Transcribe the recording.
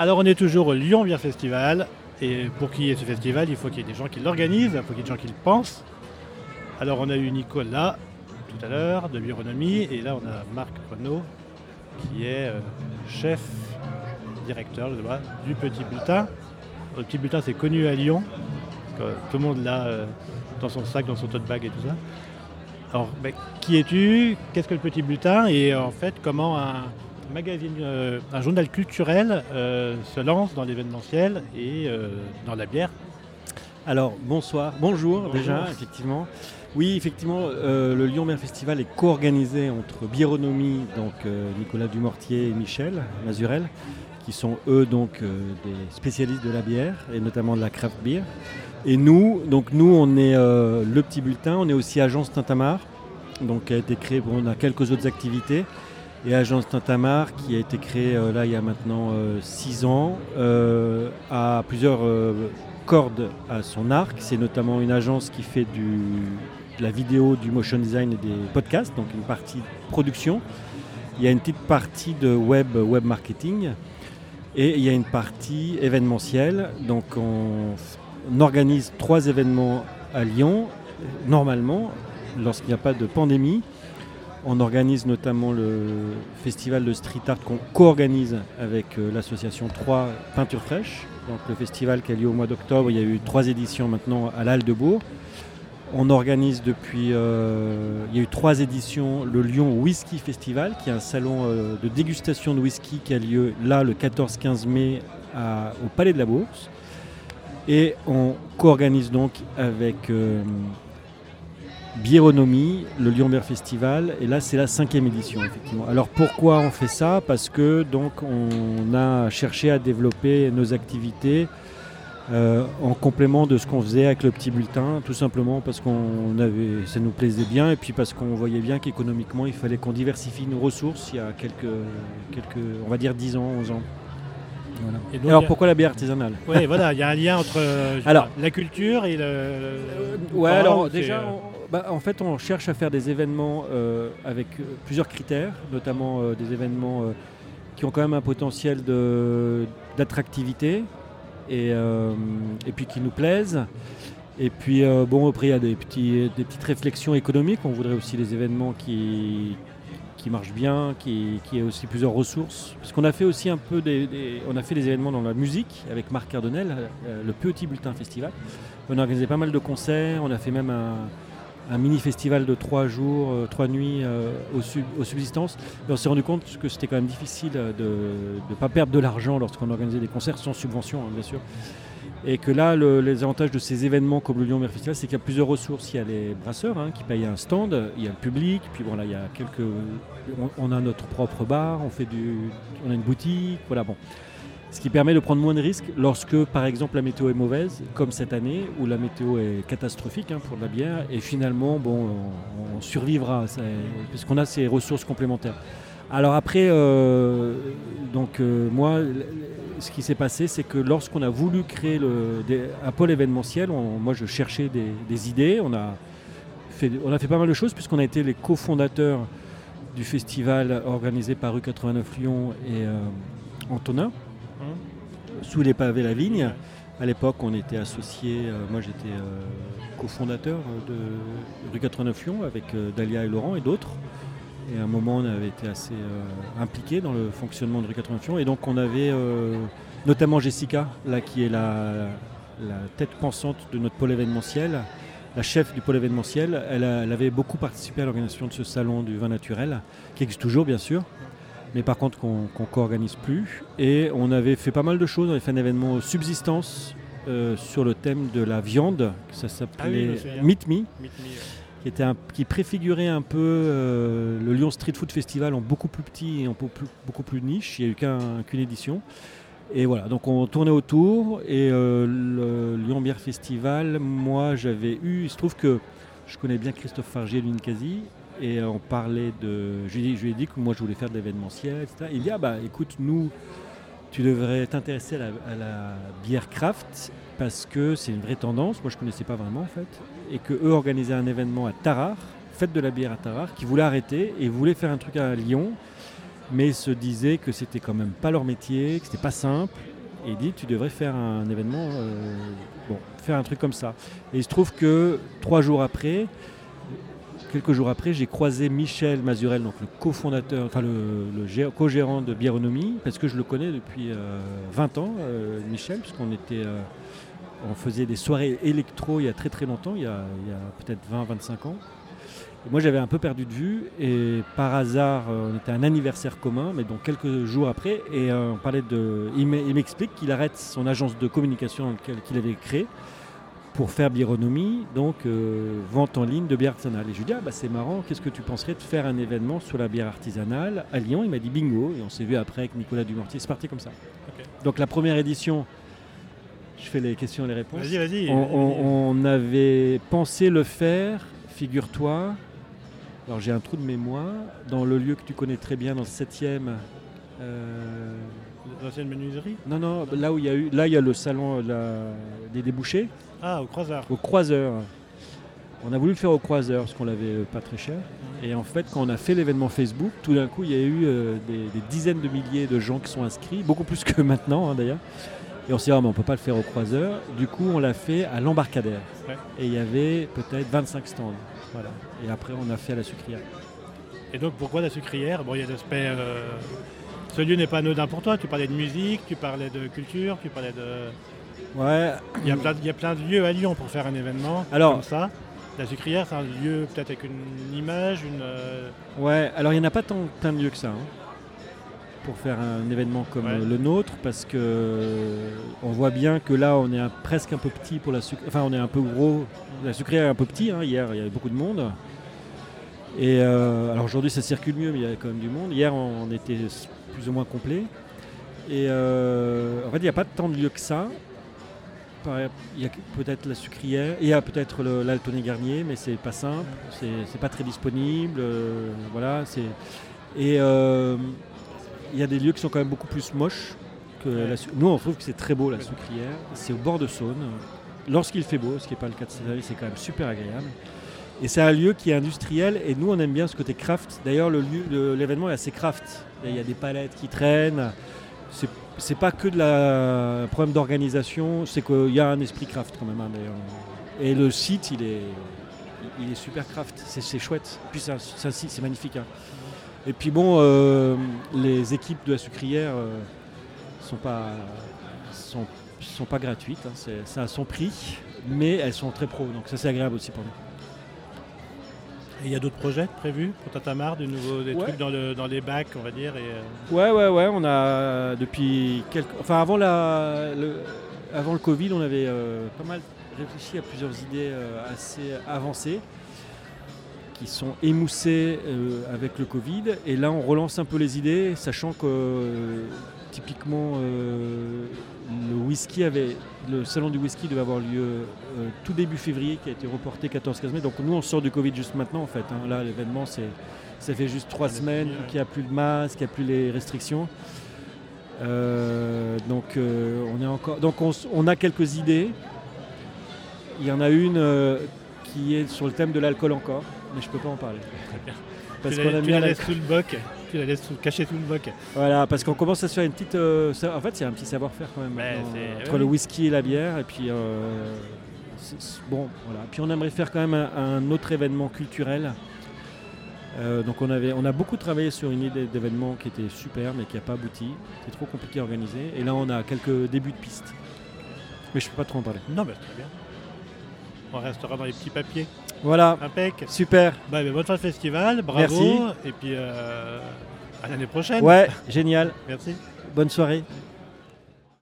Alors on est toujours au Lyon Bière Festival. Et pour qu'il y ait ce festival, il faut qu'il y ait des gens qui l'organisent, il faut qu'il y ait des gens qui le pensent. Alors on a eu Nicolas tout à l'heure de Bironomie et là on a Marc Renaud qui est euh, chef directeur du Petit Bulletin. Le Petit Bulletin c'est connu à Lyon. Tout le monde l'a euh, dans son sac, dans son tote bag et tout ça. Alors qui es-tu? Qu'est-ce que le Petit Bulletin? Et en fait comment un magazine, euh, un journal culturel euh, se lance dans l'événementiel et euh, dans la bière. Alors bonsoir, bonjour, Bonjour. déjà, effectivement. Oui, effectivement, le Lyon Bière Festival est co-organisé entre Bironomie, donc Nicolas Dumortier et Michel Mazurel, qui sont eux donc des spécialistes de la bière et notamment de la craft beer. Et nous, donc nous, on est le petit bulletin, on est aussi agence Tintamar, donc qui a été créé, bon, on a quelques autres activités. Et Agence Tintamar, qui a été créée euh, là il y a maintenant 6 ans, euh, a plusieurs euh, cordes à son arc. C'est notamment une agence qui fait de la vidéo, du motion design et des podcasts, donc une partie production. Il y a une petite partie de web, web marketing. Et il y a une partie événementielle. Donc on, organise trois événements à Lyon, euh, normalement, lorsqu'il n'y a pas de pandémie. On organise notamment le festival de street art qu'on co-organise avec euh, l'association 3 Peintures Fraîches. Donc le festival qui a lieu au mois d'octobre, il y a eu trois éditions maintenant à l'Halle de Bourg. On organise depuis, euh, il y a eu trois éditions, le Lyon Whisky Festival, qui est un salon euh, de dégustation de whisky qui a lieu là le 14-15 mai au Palais de la Bourse. Et on co-organise donc avec Bironomie, le Lyon Festival, et là c'est la cinquième édition. Alors pourquoi on fait ça? Parce que donc on a cherché à développer nos activités euh, en complément de ce qu'on faisait avec le petit bulletin, tout simplement parce qu'on avait, ça nous plaisait bien et puis parce qu'on voyait bien qu'économiquement il fallait qu'on diversifie nos ressources il y a quelques, quelques, on va dire 10 ans, 11 ans. Voilà. Et donc, Alors pourquoi la bière artisanale Oui, voilà, il y a un lien entre euh, Alors- pas, la culture et le. Ouais, alors déjà, euh, on- bah, en fait, on cherche à faire des événements euh, avec plusieurs critères, notamment euh, des événements qui ont quand même un potentiel d'attractivité et, et puis qui nous plaisent. Et puis, bon, après, il y a des, petits, des petites réflexions économiques. On voudrait aussi des événements qui, qui marchent bien, qui, aient aussi plusieurs ressources. Parce qu'on a fait aussi un peu des, on a fait des événements dans la musique avec Marc Cardonnel, euh, le Petit Bulletin Festival. On a organisé pas mal de concerts, on a fait même un, un mini-festival de trois jours, euh, trois nuits euh, aux, sub- aux subsistances. On s'est rendu compte que c'était quand même difficile de ne pas perdre de l'argent lorsqu'on organisait des concerts sans subvention, hein, bien sûr. Et que là, le- les avantages de ces événements comme le Lyon Beer Festival, c'est qu'il y a plusieurs ressources. Il y a les brasseurs hein, qui payent un stand, il y a le public, puis voilà, il y a quelques. On, a notre propre bar, on fait du, on a une boutique, voilà bon. Ce qui permet de prendre moins de risques lorsque, par exemple, la météo est mauvaise, comme cette année, où la météo est catastrophique hein, pour la bière, et finalement, bon, on, on survivra, puisqu'on a ces ressources complémentaires. Alors après, euh, donc euh, moi, ce qui s'est passé, c'est que lorsqu'on a voulu créer un pôle événementiel, moi je cherchais des, idées, on a, fait, pas mal de choses, puisqu'on a été les cofondateurs du festival organisé par Rue 89 Lyon et euh, Antonin sous les pavés la vigne. À l'époque, on était associés, euh, moi j'étais euh, cofondateur de rue 89 Lyon avec Dalia et Laurent et d'autres. Et à un moment, on avait été assez euh, impliqués dans le fonctionnement de rue 89 Lyon. Et donc, on avait euh, notamment Jessica, là, qui est la, la tête pensante de notre pôle événementiel, la chef du pôle événementiel. Elle, a- elle avait beaucoup participé à l'organisation de ce salon du vin naturel, qui existe toujours, bien sûr mais par contre qu'on qu'on co-organise plus. Et on avait fait pas mal de choses, on avait fait un événement subsistance euh, sur le thème de la viande, ça Ah oui, s'appelait. Meet Me, Meet Me, qui, était qui préfigurait un peu euh, le Lyon Street Food Festival en beaucoup plus petit et en beaucoup plus, niche, il n'y a eu qu'un- qu'une édition. Et voilà, donc on tournait autour et euh, le Lyon Bière Festival, moi j'avais eu, il se trouve que je connais bien Christophe Fargier de l'Incasi et on parlait de. Je lui ai dit que moi je voulais faire de l'événementiel, etc. Il dit Ah bah écoute, nous, tu devrais t'intéresser à la, bière craft parce que c'est une vraie tendance. Moi je connaissais pas vraiment en fait. Et que eux organisaient un événement à Tarare, fête de la bière à Tarare, qui voulait arrêter et voulait faire un truc à Lyon. mais se disaient que c'était quand même pas leur métier, que c'était pas simple. Et dit tu devrais faire un événement, euh, faire un truc comme ça. Et il se trouve que trois jours après, quelques jours après, j'ai croisé Michel Mazurel, donc le cofondateur, enfin le, co-gérant de Biéronomie, parce que je le connais depuis 20 ans, Michel, puisqu'on était on faisait des soirées électro il y a très très longtemps, il y a, peut-être 20-25 ans. moi j'avais un peu perdu de vue et par hasard euh, on était à un anniversaire commun, mais donc quelques jours après, et euh, on parlait de. Il m'explique qu'il arrête son agence de communication qu'il avait créée pour faire biéronomie, donc euh, vente en ligne de bière artisanale. Et je lui dis, ah, bah, c'est marrant, qu'est-ce que tu penserais de faire un événement sur la bière artisanale à Lyon? Il m'a dit bingo, et on s'est vu après avec Nicolas Dumortier, c'est parti comme ça. Donc la première édition, je fais les questions et les réponses. Vas-y, vas-y. On, avait pensé le faire, figure-toi. Alors j'ai un trou de mémoire. Dans le lieu que tu connais très bien, dans le 7e. Euh... L'ancienne menuiserie? Non, non, là où il y a eu. Là, il y a le salon des débouchés. Ah, au croiseur. Au croiseur. On a voulu le faire au croiseur parce qu'on l'avait pas très cher. Et en fait, quand on a fait l'événement Facebook, tout d'un coup, il y a eu euh, des, dizaines de milliers de gens qui sont inscrits, beaucoup plus que maintenant hein, d'ailleurs. Et on s'est dit, ah, on ne peut pas le faire au croiseur. Du coup, on l'a fait à l'embarcadère. Et il y avait peut-être 25 stands. Voilà. Et après, on a fait à la sucrière. Et donc, pourquoi la sucrière? Bon, il y a l'aspect. Euh, ce lieu n'est pas anodin pour toi. Tu parlais de musique, tu parlais de culture, tu parlais de. Ouais. Il y, a plein de, il y a plein de lieux à Lyon pour faire un événement alors, comme ça. La sucrière, c'est un lieu peut-être avec une, image, une. Euh, ouais, alors il n'y en a pas tant plein de lieux que ça. Hein pour faire un événement comme le nôtre parce que euh, on voit bien que là on est presque un peu petit pour la sucre, enfin on est un peu gros, la sucrière est un peu petit, hein. hier il y avait beaucoup de monde. Et euh, alors aujourd'hui ça circule mieux mais il y a quand même du monde. Hier on était plus ou moins complet. Et euh, en fait il n'y a pas tant de lieux que ça. Il y a peut-être la sucrière, il y a peut-être l'Altonné Garnier, mais c'est pas simple, c'est pas très disponible. voilà, c'est et il y a des lieux qui sont quand même beaucoup plus moches que la Nous, on trouve que c'est très beau la sucrière. C'est au bord de Saône. Lorsqu'il fait beau, ce qui n'est pas le cas de cette année, c'est quand même super agréable. Et c'est un lieu qui est industriel et nous on aime bien ce côté craft. D'ailleurs l'événement est assez craft. Il y a des palettes qui traînent. C'est pas que de la problème d'organisation, c'est qu'il y a un esprit craft quand même hein. Et le site il est, il est super craft, c'est chouette. Puis c'est magnifique. Hein. Et puis bon, euh, les équipes de la sucrière euh, sont, pas, sont, sont pas gratuites, hein. c'est à son prix, mais elles sont très pro, donc ça c'est agréable aussi pour nous. Et il y a d'autres projets prévus pour Tatamar, de nouveaux, des trucs dans, le, dans, les bacs, on va dire et euh, Ouais, ouais, ouais, on a depuis quelques... Enfin, avant, la, le, avant le Covid, on avait pas mal réfléchi à plusieurs idées assez avancées qui sont émoussés euh, avec le Covid. Et là, on relance un peu les idées, sachant que euh, typiquement euh, le whisky avait, le salon du whisky devait avoir lieu tout début février, qui a été reporté 14-15 mai. Donc nous, on sort du Covid juste maintenant, en fait. Hein. Là, l'événement, c'est ça fait juste trois semaines qu'il n'y a plus de masque, qu'il n'y a plus les restrictions. donc on est encore, donc on, a quelques idées. Il y en a une qui est sur le thème de l'alcool encore mais je peux pas en parler. Parce tu, la, tu la sous le boc, tu la laisses cacher sous le boc. Voilà, parce qu'on commence à se faire une petite. Euh, en fait, c'est un petit savoir-faire quand même entre le whisky et la bière. Et puis, euh, bon, voilà. Puis on aimerait faire quand même un, autre événement culturel. Euh, donc on, avait, on a beaucoup travaillé sur une idée d'événement qui était super mais qui n'a pas abouti. C'est trop compliqué à organiser. Et là on a quelques débuts de pistes. Mais je ne peux pas trop en parler. Non mais très bien. On restera dans les petits papiers. Voilà. Impec. Super. Bah, bonne fin de festival, bravo. Merci. Et puis euh, à l'année prochaine. Ouais, génial. Merci. Bonne soirée.